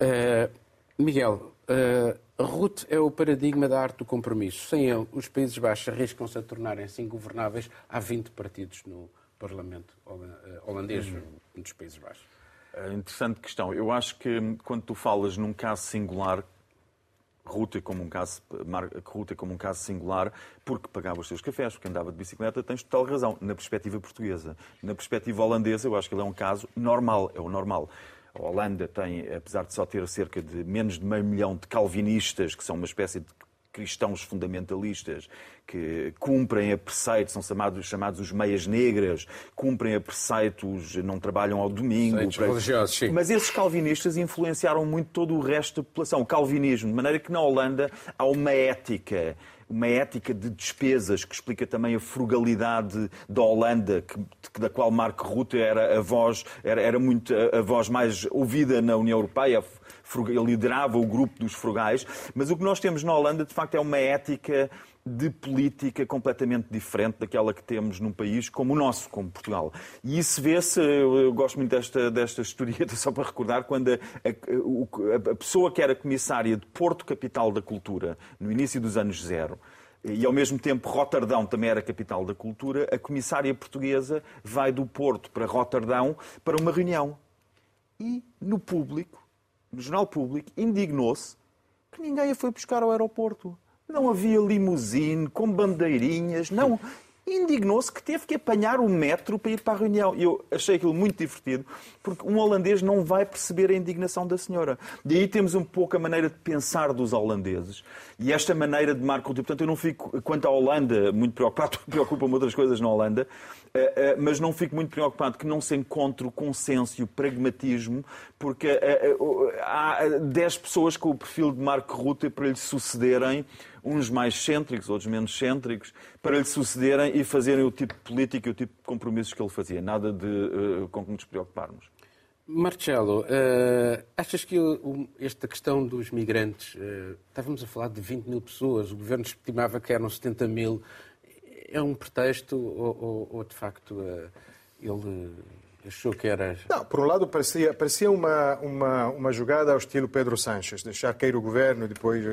Speaker 1: Uh, Miguel, uh, Ruth é o paradigma da arte do compromisso. Sem ele, os Países Baixos arriscam-se a tornarem-se ingovernáveis. Há 20 partidos no, Parlamento eh, holandês uhum. dos Países Baixos?
Speaker 4: É interessante questão. Eu acho que hum, quando tu falas num caso singular, Ruta como um caso, Ruta como um caso singular, porque pagava os seus cafés, porque andava de bicicleta, tens total razão. Na perspectiva portuguesa. Na perspectiva holandesa, eu acho que ele é um caso normal, é o normal. A Holanda tem, apesar de só ter cerca de menos de meio milhão de calvinistas, que são uma espécie de cristãos fundamentalistas que cumprem a preceitos, são chamados, chamados os meias negras, cumprem a preceitos, não trabalham ao domingo.
Speaker 1: Para... religiosos, sim.
Speaker 4: Mas esses calvinistas influenciaram muito todo o resto da população, o calvinismo, de maneira que na Holanda há uma ética uma ética de despesas que explica também a frugalidade da Holanda, que, da qual Mark Rutte era a voz, era, era muito a, a voz mais ouvida na União Europeia ele liderava o grupo dos frugais, mas o que nós temos na Holanda, de facto, é uma ética de política completamente diferente daquela que temos num país como o nosso, como Portugal. E isso vê-se, eu gosto muito desta, desta historieta, só para recordar, quando a, a, a, pessoa que era comissária de Porto Capital da Cultura, no início dos anos zero, e ao mesmo tempo Roterdão também era capital da cultura, a comissária portuguesa vai do Porto para Roterdão para uma reunião. E no público no Jornal Público, indignou-se que ninguém a foi buscar ao aeroporto. Não havia limusine com bandeirinhas, não indignou-se que teve que apanhar o metro para ir para a reunião. Eu achei aquilo muito divertido, porque um holandês não vai perceber a indignação da senhora. E aí temos um pouco a maneira de pensar dos holandeses. E esta maneira de Marco Rutte, portanto, eu não fico, quanto à Holanda, muito preocupado, preocupam-me outras coisas na Holanda, eh, eh, mas não fico muito preocupado que não se encontre o consenso e o pragmatismo, porque eh, há 10 pessoas com o perfil de Marco Rutte para lhe sucederem uns mais cêntricos, outros menos cêntricos, para lhe sucederem e fazerem o tipo de política e o tipo de compromissos que ele fazia. Nada de com que nos preocuparmos.
Speaker 1: Marcelo, uh, achas que esta questão dos migrantes, uh, estávamos a falar de 20 mil pessoas, o governo estimava que eram 70 mil, é um pretexto ou, ou, ou de facto ele achou que era.
Speaker 2: Não, por um lado parecia, parecia uma, uma, uma jogada ao estilo Pedro Sanches, deixar cair o governo e depois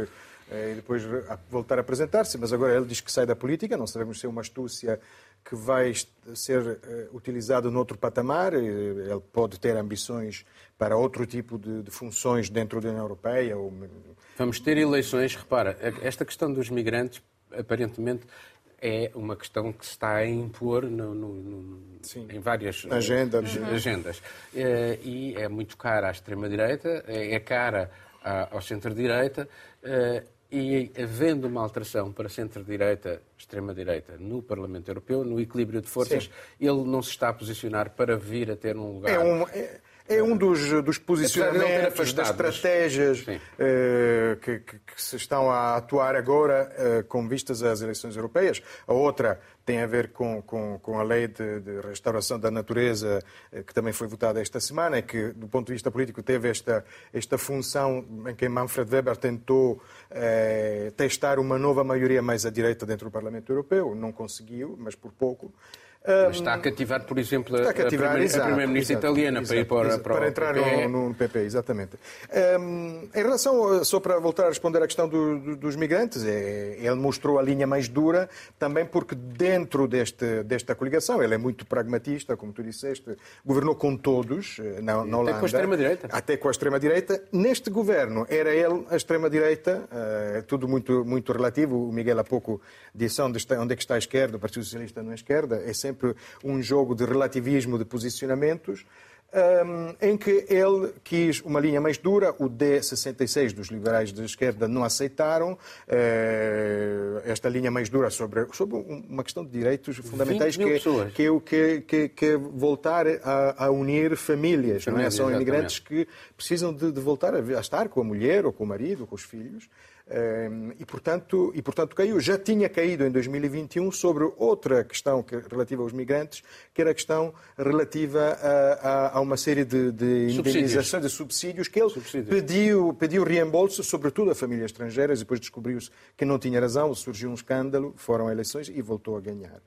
Speaker 2: eh, e depois voltar a apresentar-se, mas agora ele diz que sai da política, não sabemos se é uma astúcia que vai ser eh, utilizado noutro patamar, ele pode ter ambições para outro tipo de, de funções dentro da União Europeia. Ou...
Speaker 1: Vamos ter eleições, repara, esta questão dos migrantes, aparentemente, é uma questão que se está a impor no, no, no, em várias
Speaker 2: Agenda,
Speaker 1: agendas. Eh, e é muito cara à extrema-direita, é, é cara ao centro-direita e havendo uma alteração para centro-direita, extrema-direita no Parlamento Europeu, no equilíbrio de forças, Sim. ele não se está a posicionar para vir a ter um lugar.
Speaker 2: É um, é, é um dos, dos posicionamentos, das estratégias eh, que, que, que, se estão a atuar agora eh, com vistas às eleições europeias. A outra tem a ver com, com, com a lei de, de, restauração da natureza, eh, que também foi votada esta semana, e que, do ponto de vista político, teve esta, esta função em que Manfred Weber tentou testar uma nova maioria mais à direita dentro do Parlamento Europeu. Não conseguiu, mas por pouco.
Speaker 1: Mas está a cativar, por exemplo, a, cativar, a Primeira-Ministra italiana exato, para ir para,
Speaker 2: para, para entrar PP. No, no PP, exatamente. Um, em relação, só para voltar a responder à questão do, do, dos migrantes, é, ele mostrou a linha mais dura, também porque dentro deste, desta coligação, ele é muito pragmatista, como tu disseste, governou com todos eh, na, na Holanda.
Speaker 1: Até com a extrema-direita.
Speaker 2: Até com a extrema-direita. Neste governo, era ele a extrema-direita, uh, tudo muito, muito relativo. O Miguel há pouco disse onde, está, onde é que está a esquerda, o Partido Socialista não é esquerda, é sempre sempre um jogo de relativismo de posicionamentos, um, em que ele quis uma linha mais dura, o D66 dos liberais de esquerda não aceitaram uh, esta linha mais dura sobre, sobre uma questão de direitos fundamentais que, que, que, que, que voltar a, a, unir famílias, não é? São imigrantes que precisam de, de voltar a, a estar com a mulher ou com o marido ou com os filhos. Ehm, e, portanto, e, portanto, caiu. Já tinha caído em 2021 sobre outra questão que, relativa aos migrantes, que era a questão relativa a, a, a uma série de, de indenizações, de subsídios, que ele subsídios. pediu, pediu reembolso, sobretudo a famílias estrangeiras, depois descobriu-se que não tinha razão, surgiu um escândalo, foram eleições e voltou a ganhar.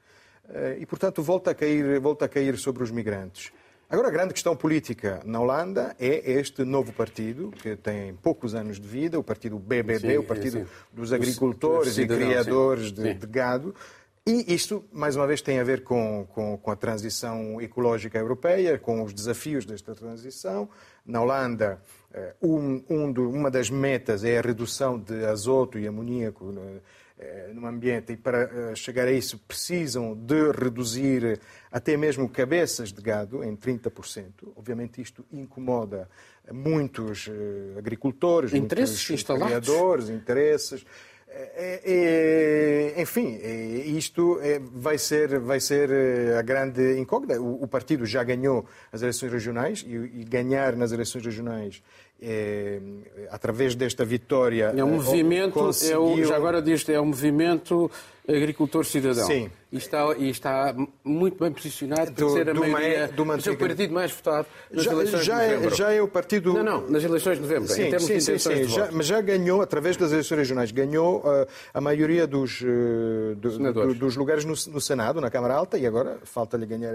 Speaker 2: Eh, e, portanto, volta a cair, volta a cair sobre os migrantes. Agora, a grande questão política na Holanda é este novo partido, que tem poucos anos de vida, o partido BBB, sim, o Partido sim. dos Agricultores e Criadores de, de, Gado. E isto, mais uma vez, tem a ver com, com, com, a transição ecológica europeia, com os desafios desta transição. Na Holanda, eh, um, um do, uma das metas é a redução de azoto e amoníaco eh, no ambiente e para eh, chegar a isso precisam de reduzir até mesmo cabeças de gado em 30%. Obviamente isto incomoda muitos eh, agricultores,
Speaker 1: interesses
Speaker 2: muitos criadores, interesses. É, é, enfim, é, isto vai, ser, vai ser a grande incógnita. O, partido já ganhou as eleições regionais e, ganhar nas eleições regionais é, através desta vitória.
Speaker 1: É um eh, movimento, conseguiu... o, já agora disto, é um movimento agricultor-cidadão. Sim. E está, e está muito bem posicionado para ser a do maioria, do é o partido mais votado nas já, eleições
Speaker 2: já
Speaker 1: de novembro.
Speaker 2: É, já é o partido...
Speaker 1: Não, não, nas eleições de novembro, sim, em termos sim, de intenções sim, sim. de
Speaker 2: já, Mas já ganhou, através das eleições regionais, ganhou uh, a maioria dos, uh, do, do, dos lugares no, no Senado, na Câmara Alta, e agora falta-lhe ganhar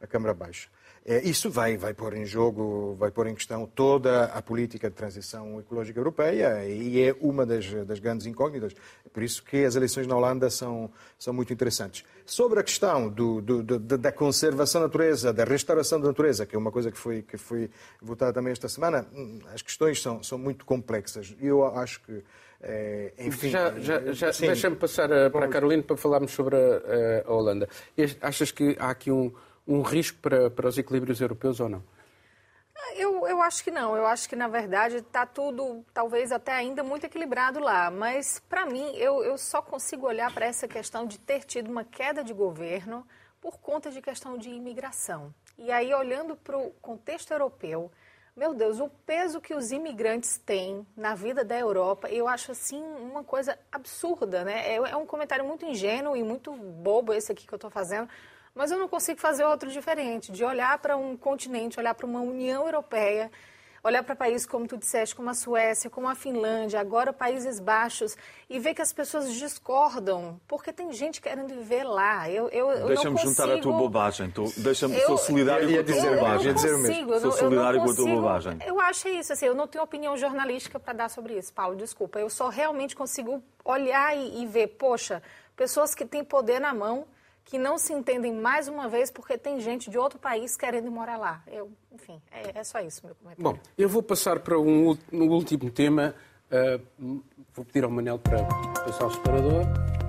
Speaker 2: a Câmara Baixa. É, isso vai, vai pôr em jogo, vai pôr em questão toda a política de transição ecológica europeia e é uma das, das grandes incógnitas. Por isso que as eleições na Holanda são, são muito interessantes. Sobre a questão do, do, do, da conservação da natureza, da restauração da natureza, que é uma coisa que foi, que foi votada também esta semana, hum, as questões são, são muito complexas. Eu acho que é, enfim,
Speaker 1: já, já, já deixa-me passar eh, para a Carolina para falarmos sobre a, a Holanda. Achas que há aqui um, um risco para, para os equilíbrios europeus ou não?
Speaker 3: Eu, eu acho que não. Eu acho que, na verdade, está tudo, talvez até ainda muito equilibrado lá. Mas, para mim, eu, eu só consigo olhar para essa questão de ter tido uma queda de governo por conta de questão de imigração. E aí, olhando para o contexto europeu, meu Deus, o peso que os imigrantes têm na vida da Europa, eu acho assim uma coisa absurda, né? É, é um comentário muito ingênuo e muito bobo esse aqui que eu estou fazendo, mas eu não consigo fazer outro diferente, de olhar para um continente, olhar para uma União Europeia, olhar para países como tu disseste, como a Suécia, como a Finlândia, agora Países Baixos, e ver que as pessoas discordam, porque tem gente querendo viver lá. Eu, eu,
Speaker 4: Deixa-me
Speaker 3: consigo...
Speaker 4: juntar a tua bobagem. Deixa-me, sou solidário com a tua bobagem. Eu,
Speaker 3: não consigo,
Speaker 4: sou solidário com a tua bobagem.
Speaker 3: Eu acho isso, assim, eu não tenho opinião jornalística para dar sobre isso, Paulo, desculpa. Eu só realmente consigo olhar e, e ver, poxa, pessoas que têm poder na mão que não se entendem mais uma vez porque tem gente de outro país querendo morar lá. Eu, enfim, é, é só isso meu comentário.
Speaker 1: Bom, eu vou passar para um, um último tema. Uh, vou pedir ao Manel para passar o separador.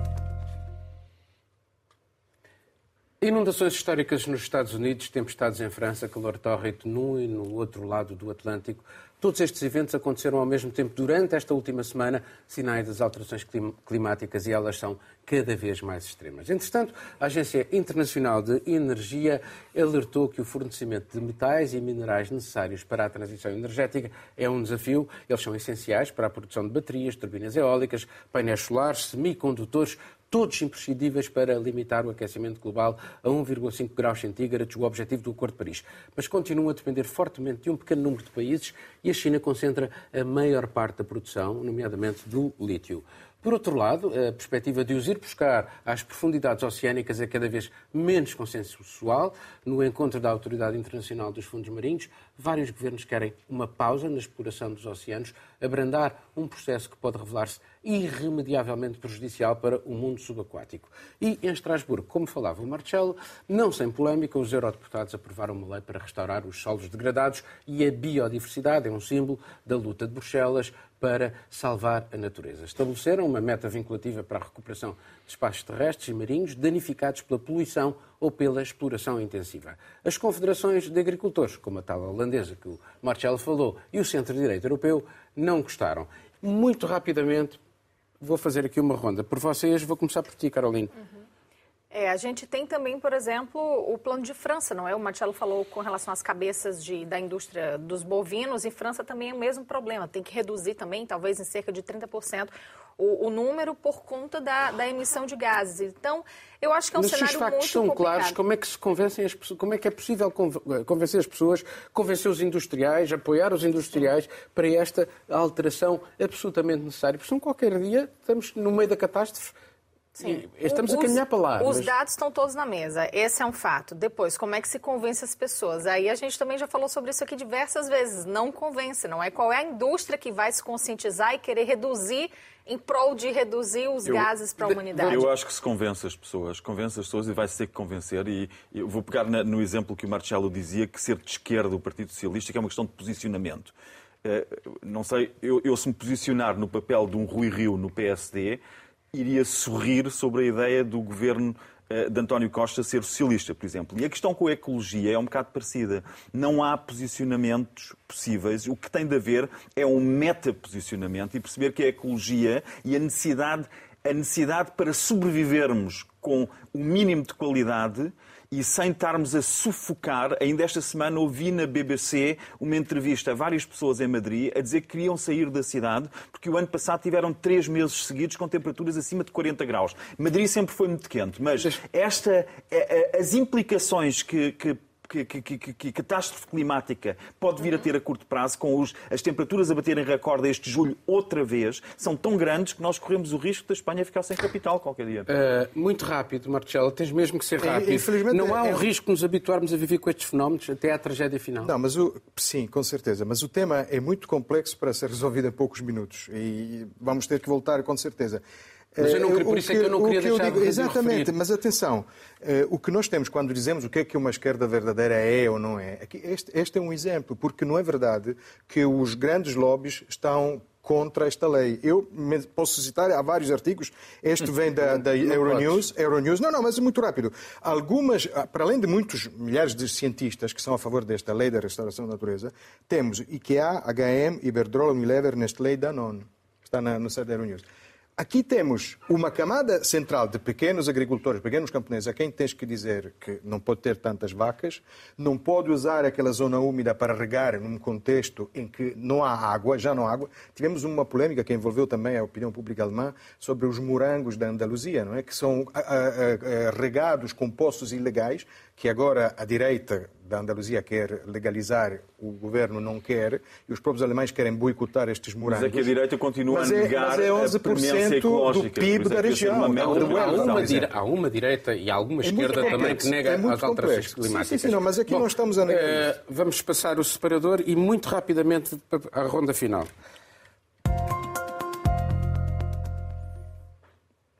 Speaker 1: Inundações históricas nos Estados Unidos, tempestades em França, calor tórrido num e no outro lado do Atlântico. Todos estes eventos aconteceram ao mesmo tempo durante esta última semana, sinais das alterações climáticas e elas são cada vez mais extremas. Entretanto, a Agência Internacional de Energia alertou que o fornecimento de metais e minerais necessários para a transição energética é um desafio. Eles são essenciais para a produção de baterias, turbinas eólicas, painéis solares, semicondutores, todos imprescindíveis para limitar o aquecimento global a 1,5 graus centígrados, o objetivo do Acordo de Paris. Mas continuam a depender fortemente de um pequeno número de países e a China concentra a maior parte da produção, nomeadamente do lítio. Por outro lado, a perspectiva de os ir buscar às profundidades oceânicas é cada vez menos consensual. No encontro da Autoridade Internacional dos Fundos Marinhos, vários governos querem uma pausa na exploração dos oceanos, abrandar um processo que pode revelar-se irremediavelmente prejudicial para o mundo subaquático. E em Estrasburgo, como falava o Marcelo, não sem polémica, os eurodeputados aprovaram uma lei para restaurar os solos degradados e a biodiversidade é um símbolo da luta de Bruxelas para salvar a natureza. Estabeleceram uma meta vinculativa para a recuperação de espaços terrestres e marinhos danificados pela poluição ou pela exploração intensiva. As confederações de agricultores, como a tal holandesa que o Marcelo falou, e o Centro-Direito Europeu, não gostaram. Muito rapidamente, vou fazer aqui uma ronda por vocês. Vou começar por ti, Caroline. Uhum.
Speaker 3: É, a gente tem também, por exemplo, o plano de França, não é? O Marcelo falou com relação às cabeças de, da indústria dos bovinos, e França também é o mesmo problema. Tem que reduzir também, talvez em cerca de 30%, o, o número por conta da, da, emissão de gases. Então, eu acho que é um
Speaker 1: Mas
Speaker 3: cenário
Speaker 1: se os factos
Speaker 3: muito
Speaker 1: são
Speaker 3: complicado.
Speaker 1: claros, como é que se convencem as pessoas, como é que é possível convencer as pessoas, convencer os industriais, apoiar os industriais para esta alteração absolutamente necessária? Porque são qualquer dia, estamos no meio da catástrofe, Sim. Estamos os, a caminhar para lá.
Speaker 3: Os mas... dados estão todos na mesa, esse é um fato. Depois, como é que se convence as pessoas? Aí a gente também já falou sobre isso aqui diversas vezes. Não convence, não é? Qual é a indústria que vai se conscientizar e querer reduzir em prol de reduzir os eu, gases para a humanidade?
Speaker 4: Eu acho que se convence as pessoas, convence as pessoas e vai-se ter que convencer. E eu vou pegar no exemplo que o Marcelo dizia, que ser de esquerda o Partido Socialista que é uma questão de posicionamento. Eh, não sei, eu, eu se me posicionar no papel de um Rui Rio no PSD, iria sorrir sobre a ideia do governo eh, de António Costa ser socialista, por exemplo. E a questão com a ecologia é um bocado parecida. Não há posicionamentos possíveis. O que tem de haver é um meta-posicionamento e perceber que a ecologia e a necessidade, a necessidade para sobrevivermos com o mínimo de qualidade e sem estarmos a sufocar, ainda esta semana ouvi na BBC uma entrevista a várias pessoas em Madrid a dizer que queriam sair da cidade porque o ano passado tiveram três meses seguidos com temperaturas acima de 40 graus. Madrid sempre foi muito quente, mas esta, as implicações que, que que, que, que, que, catástrofe climática pode vir a ter a curto prazo, com os, as temperaturas a baterem recorde este julho outra vez, são tão grandes que nós corremos o risco da Espanha ficar sem capital qualquer dia.
Speaker 1: Uh, muito rápido, Marcelo, tens mesmo que ser rápido. Infelizmente, não há é... um risco de nos habituarmos a viver com estes fenómenos até à tragédia final.
Speaker 2: Não, mas o... sim, com certeza. Mas o tema é muito complexo para ser resolvido em poucos minutos e vamos ter que voltar com certeza.
Speaker 1: Mas eu não queria, por isso é que eu não queria deixar digo, de
Speaker 2: Exatamente, mas atenção, eh, o que nós temos quando dizemos o que é que uma esquerda verdadeira é ou não é, este, este é um exemplo, porque não é verdade que os grandes lobbies estão contra esta lei. Eu posso citar, há vários artigos, este vem da, da Euronews, Euronews, não, não, mas é muito rápido. Algumas, ah, para além de muitos milhares de cientistas que são a favor desta lei da restauração da natureza, temos IKEA, HM, Iberdrola, Unilever, Nestlé e Danone, está na, no site da Euronews. Aqui temos uma camada central de pequenos agricultores, pequenos camponeses, a quem tens que dizer que não pode ter tantas vacas, não pode usar aquela zona úmida para regar num contexto em que não há água, já não há água. Tivemos uma polêmica que envolveu também a opinião pública alemã sobre os morangos da Andaluzia, não é? que são a, a, a, regados com poços ilegais, que agora a direita da Andaluzia quer legalizar, o governo não quer, e os próprios alemães querem boicotar estes morangos.
Speaker 4: Mas é que a direita continua
Speaker 2: mas
Speaker 4: a negar
Speaker 2: é, mas é 11% do PIB da região. Há
Speaker 1: uma, há, uma dire... há uma direita e há alguma é esquerda também que nega é as alterações climáticas.
Speaker 2: Sim, sim, sim, não, mas aqui Bom, não estamos a negar.
Speaker 1: Uh, vamos passar o separador e muito rapidamente à ronda final.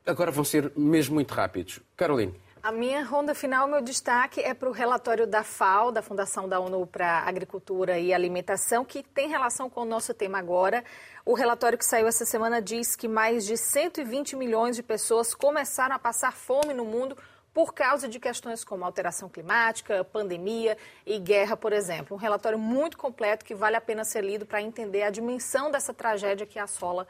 Speaker 1: Agora vão ser mesmo muito rápidos. Caroline.
Speaker 3: A minha ronda final, meu destaque é para o relatório da FAO, da Fundação da ONU para Agricultura e Alimentação, que tem relação com o nosso tema agora. O relatório que saiu essa semana diz que mais de 120 milhões de pessoas começaram a passar fome no mundo por causa de questões como alteração climática, pandemia e guerra, por exemplo. Um relatório muito completo que vale a pena ser lido para entender a dimensão dessa tragédia que assola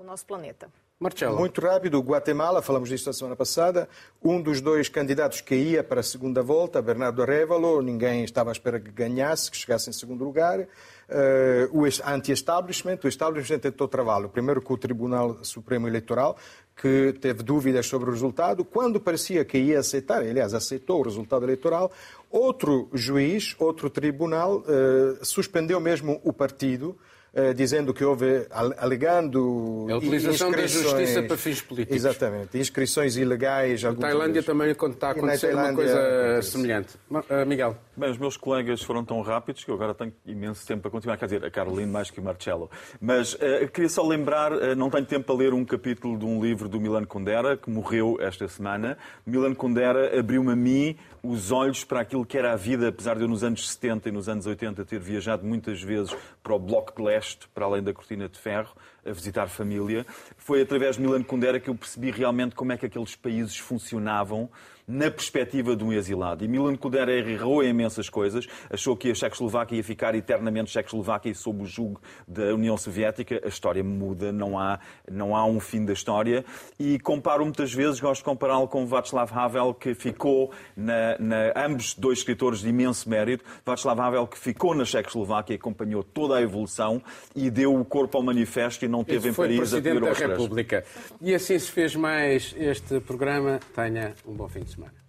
Speaker 3: o nosso planeta.
Speaker 2: Marcelo. Muito rápido, Guatemala, falamos disto a semana passada, um dos dois candidatos que ia para a segunda volta, Bernardo Arevalo, ninguém estava à espera que ganhasse, que chegasse em segundo lugar. Uh, o anti-establishment, o establishment tentou travá-lo, primeiro com o Tribunal Supremo Eleitoral, que teve dúvidas sobre o resultado, quando parecia que ia aceitar, aliás, aceitou o resultado eleitoral, outro juiz, outro tribunal, uh, suspendeu mesmo o partido, dizendo que houve, alegando.
Speaker 1: A utilização da justiça para fins políticos.
Speaker 2: Exatamente, inscrições ilegais.
Speaker 1: A Tailândia também está a acontecer uma coisa semelhante. Uh, Miguel.
Speaker 4: Bem, os meus colegas foram tão rápidos que eu agora tenho imenso tempo para continuar. Quer dizer, a Caroline mais que o Marcelo. Mas uh, queria só lembrar, uh, não tenho tempo para ler um capítulo de um livro do Milan Kundera, que morreu esta semana. Milan Kundera abriu-me a mim os olhos para aquilo que era a vida, apesar de eu nos anos 70 e nos anos 80 ter viajado muitas vezes para o Bloco de Leste, para além da Cortina de Ferro, a visitar família. Foi através de Milan Kundera que eu percebi realmente como é que aqueles países funcionavam na perspectiva de um exilado. E Milan Kundera errou em imensas coisas, achou que a Checoslováquia ia ficar eternamente Checoslováquia sob o jugo da União Soviética. A história muda, não há, não há um fim da história. E comparo muitas vezes, gosto de compará-lo com Václav Havel, que ficou, na, na, ambos dois escritores de imenso mérito, Václav Havel que ficou na Checoslováquia e acompanhou toda a evolução e deu o corpo ao manifesto e não teve
Speaker 1: em
Speaker 4: Paris
Speaker 1: a pedir da República. E assim se fez mais este programa. Tenha um bom fim de semana. Ombudsman.